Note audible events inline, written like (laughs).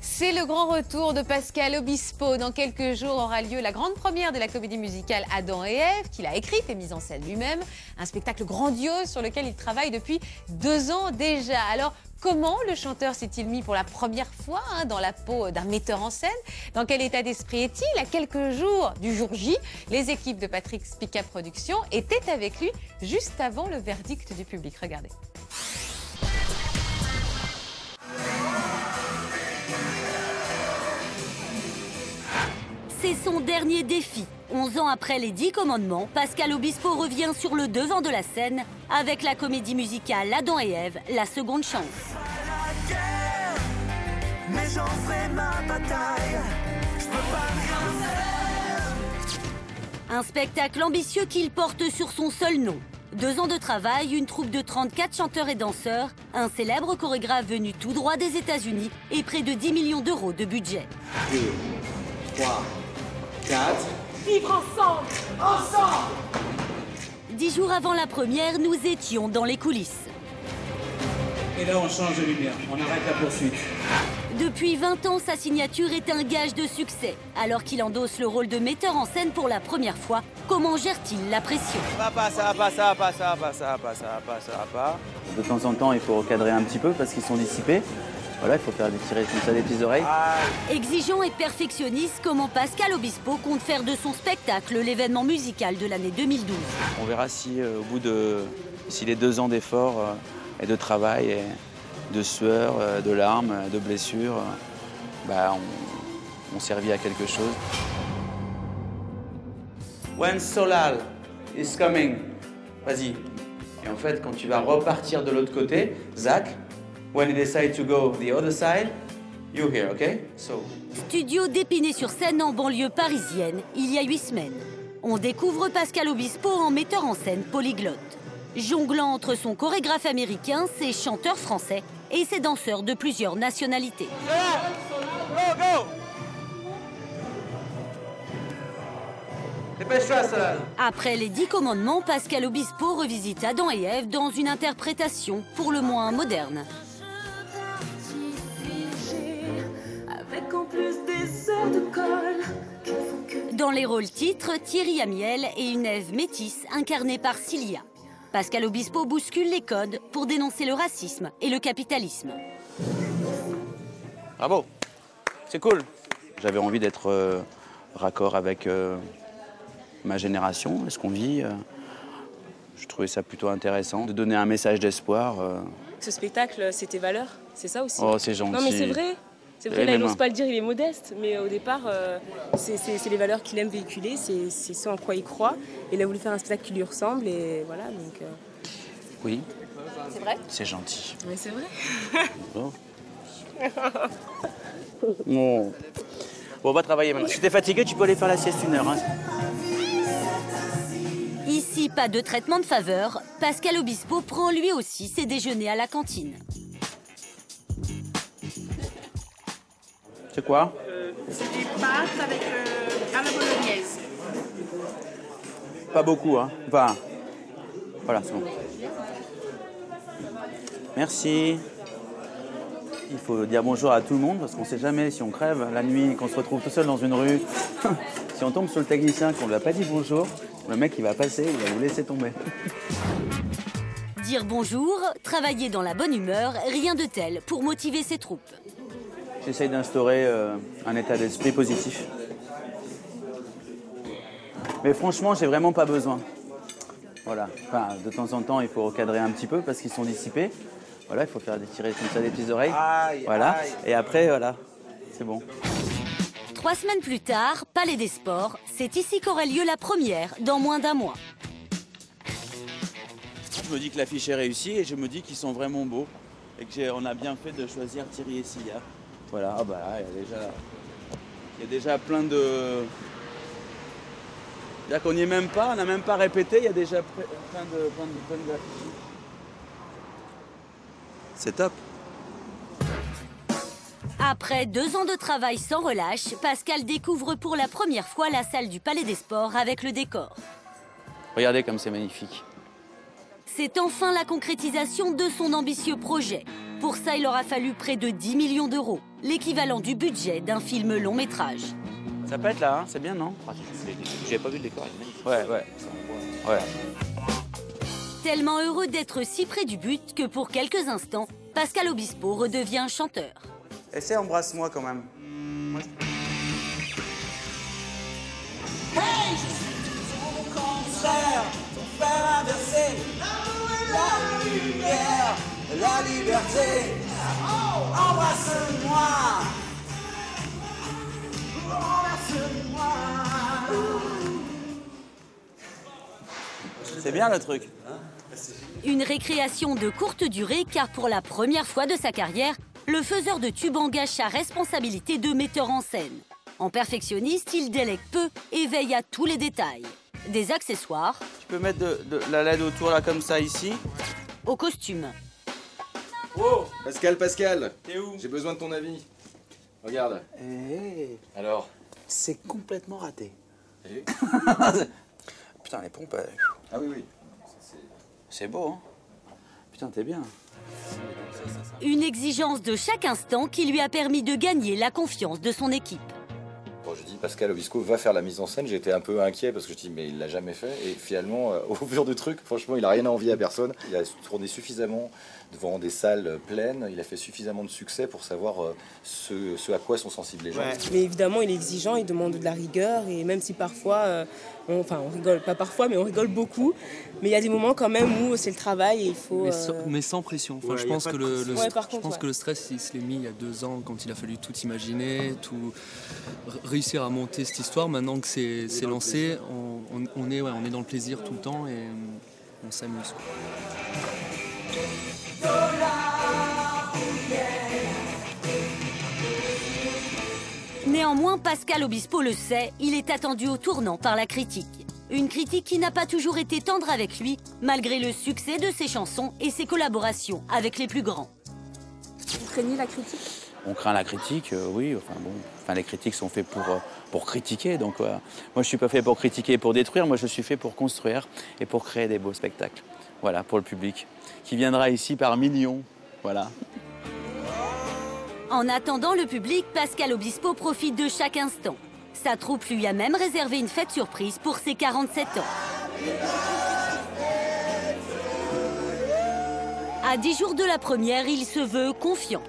C'est le grand retour de Pascal Obispo. Dans quelques jours aura lieu la grande première de la comédie musicale Adam et Ève, qu'il a écrite et mise en scène lui-même. Un spectacle grandiose sur lequel il travaille depuis deux ans déjà. Alors, Comment le chanteur s'est-il mis pour la première fois hein, dans la peau d'un metteur en scène? Dans quel état d'esprit est-il? À quelques jours du jour J, les équipes de Patrick Spica Productions étaient avec lui juste avant le verdict du public. Regardez. Son dernier défi. 11 ans après les 10 commandements, Pascal Obispo revient sur le devant de la scène avec la comédie musicale Adam et Ève, la seconde chance. Un spectacle ambitieux qu'il porte sur son seul nom. Deux ans de travail, une troupe de 34 chanteurs et danseurs, un célèbre chorégraphe venu tout droit des États-Unis et près de 10 millions d'euros de budget. 2, 3, 4. Vivre ensemble Ensemble Dix jours avant la première, nous étions dans les coulisses. Et là, on change de lumière. On arrête la poursuite. Depuis 20 ans, sa signature est un gage de succès. Alors qu'il endosse le rôle de metteur en scène pour la première fois, comment gère-t-il la pression? Ça va pas, ça va pas, ça va pas, ça va pas, ça va pas, ça va pas, ça va pas. De temps en temps, il faut recadrer un petit peu parce qu'ils sont dissipés. Voilà, il faut faire des tirer comme ça des petites oreilles. Exigeant et perfectionniste, comment Pascal Obispo compte faire de son spectacle l'événement musical de l'année 2012 On verra si euh, au bout de si les deux ans d'efforts euh, et de travail et de sueur, euh, de larmes, de blessures, bah, on, on servit à quelque chose. When Solal is coming, vas-y. Et en fait, quand tu vas repartir de l'autre côté, Zach, When you decide to go the other side, you here, okay? So. Studio d'Épinay-sur-Seine en banlieue parisienne, il y a huit semaines. On découvre Pascal Obispo en metteur en scène polyglotte. Jonglant entre son chorégraphe américain, ses chanteurs français et ses danseurs de plusieurs nationalités. Après les dix commandements, Pascal Obispo revisite Adam et Ève dans une interprétation pour le moins moderne. Dans les rôles titres, Thierry Amiel et une Ève métisse incarnée par Cilia. Pascal Obispo bouscule les codes pour dénoncer le racisme et le capitalisme. Bravo, c'est cool. J'avais envie d'être euh, raccord avec euh, ma génération, ce qu'on vit. Euh. je trouvais ça plutôt intéressant de donner un message d'espoir. Ce spectacle, c'était valeur, c'est ça aussi? Oh, c'est gentil. Non, mais c'est vrai. C'est vrai, là, il n'ose pas le dire, il est modeste, mais au départ, euh, c'est les valeurs qu'il aime véhiculer, c'est ce en quoi il croit. Il a voulu faire un spectacle qui lui ressemble, et voilà, donc... Euh. Oui. C'est vrai? C'est gentil. Mais c'est vrai. bon. bon. on va travailler maintenant. Si t'es fatigué, tu peux aller faire la sieste une heure. Hein. Ici, pas de traitement de faveur. Pascal Obispo prend lui aussi ses déjeuners à la cantine. C'est quoi euh, C'est des pâtes avec euh, à la bolognaise. Pas beaucoup, hein Enfin, voilà, c'est bon. Merci. Il faut dire bonjour à tout le monde parce qu'on ne sait jamais si on crève la nuit, qu'on se retrouve tout seul dans une rue. (laughs) si on tombe sur le technicien, qu'on ne lui a pas dit bonjour, le mec il va passer, il va vous laisser tomber. Dire bonjour, travailler dans la bonne humeur, rien de tel pour motiver ses troupes. J'essaye d'instaurer euh, un état d'esprit positif. Mais franchement, j'ai vraiment pas besoin. Voilà. Enfin, de temps en temps, il faut recadrer un petit peu parce qu'ils sont dissipés. Voilà, il faut faire des tirer comme ça des petites oreilles. voilà. Et après, voilà, c'est bon. Trois semaines plus tard, Palais des Sports, c'est ici qu'aurait lieu la première, dans moins d'un mois. Je me dis que l'affiche est réussie et je me dis qu'ils sont vraiment beaux et qu'on a bien fait de choisir Thierry et Sia. Voilà, ah bah il y a déjà, il y a déjà plein de. C'est-à-dire qu'on n'y est même pas, on n'a même pas répété, il y a déjà plein de, plein de, plein de C'est top. Après deux ans de travail sans relâche, Pascal découvre pour la première fois la salle du Palais des Sports avec le décor. Regardez comme c'est magnifique. C'est enfin la concrétisation de son ambitieux projet. Pour ça, il aura fallu près de 10 millions d'euros, l'équivalent du budget d'un film long métrage. Ça pète là, hein c'est bien, non? J'avais pas vu le décor, il est magnifique. Ouais, ouais. Ouais. Tellement heureux d'être si près du but que pour quelques instants, Pascal Obispo redevient chanteur. Essaie, embrasse-moi quand même. La liberté. Oh, embrasse-moi. Embrasse-moi. C'est bien le truc. Une récréation de courte durée car pour la première fois de sa carrière, le faiseur de tubes engage sa responsabilité de metteur en scène. En perfectionniste, il délègue peu et veille à tous les détails. Des accessoires Tu peux mettre de, de la LED autour là comme ça ici? au costume. Pascal, Pascal T'es où J'ai besoin de ton avis. Regarde. Eh, Alors c'est complètement raté. Eh (laughs) Putain, les pompes, euh, Ah oui, oui. c'est beau, hein Putain, t'es bien. Une exigence de chaque instant qui lui a permis de gagner la confiance de son équipe. Quand je dis Pascal Obisco va faire la mise en scène, j'étais un peu inquiet parce que je dis mais il l'a jamais fait. Et finalement, euh, (laughs) au fur du truc, franchement, il a rien à envier à personne. Il a tourné suffisamment devant des salles pleines. Il a fait suffisamment de succès pour savoir euh, ce, ce à quoi sont sensibles les gens. Mais évidemment, il est exigeant, il demande de la rigueur, et même si parfois, euh, on, enfin, on rigole, pas parfois, mais on rigole beaucoup. Mais il y a des moments quand même où c'est le travail et il faut. Mais sans, euh, mais sans pression. Enfin, Ouais, je pense, que le, Ouais, je pense ouais. que le stress, il se l'est mis il y a deux ans, quand il a fallu tout imaginer, tout réussir à monter cette histoire. Maintenant que c'est lancé, on, on- on est, ouais, on est dans le plaisir tout le temps et euh, on s'amuse. Néanmoins, Pascal Obispo le sait, il est attendu au tournant par la critique. Une critique qui n'a pas toujours été tendre avec lui, malgré le succès de ses chansons et ses collaborations avec les plus grands. Vous craignez la critique? On craint la critique, euh, oui. Enfin bon, enfin les critiques sont faits pour euh, pour critiquer. Donc euh, moi je suis pas fait pour critiquer et pour détruire. Moi je suis fait pour construire et pour créer des beaux spectacles. Voilà pour le public qui viendra ici par millions. Voilà. En attendant le public, Pascal Obispo profite de chaque instant. Sa troupe lui a même réservé une fête surprise pour ses 47 ans. À 10 jours de la première, il se veut confiant.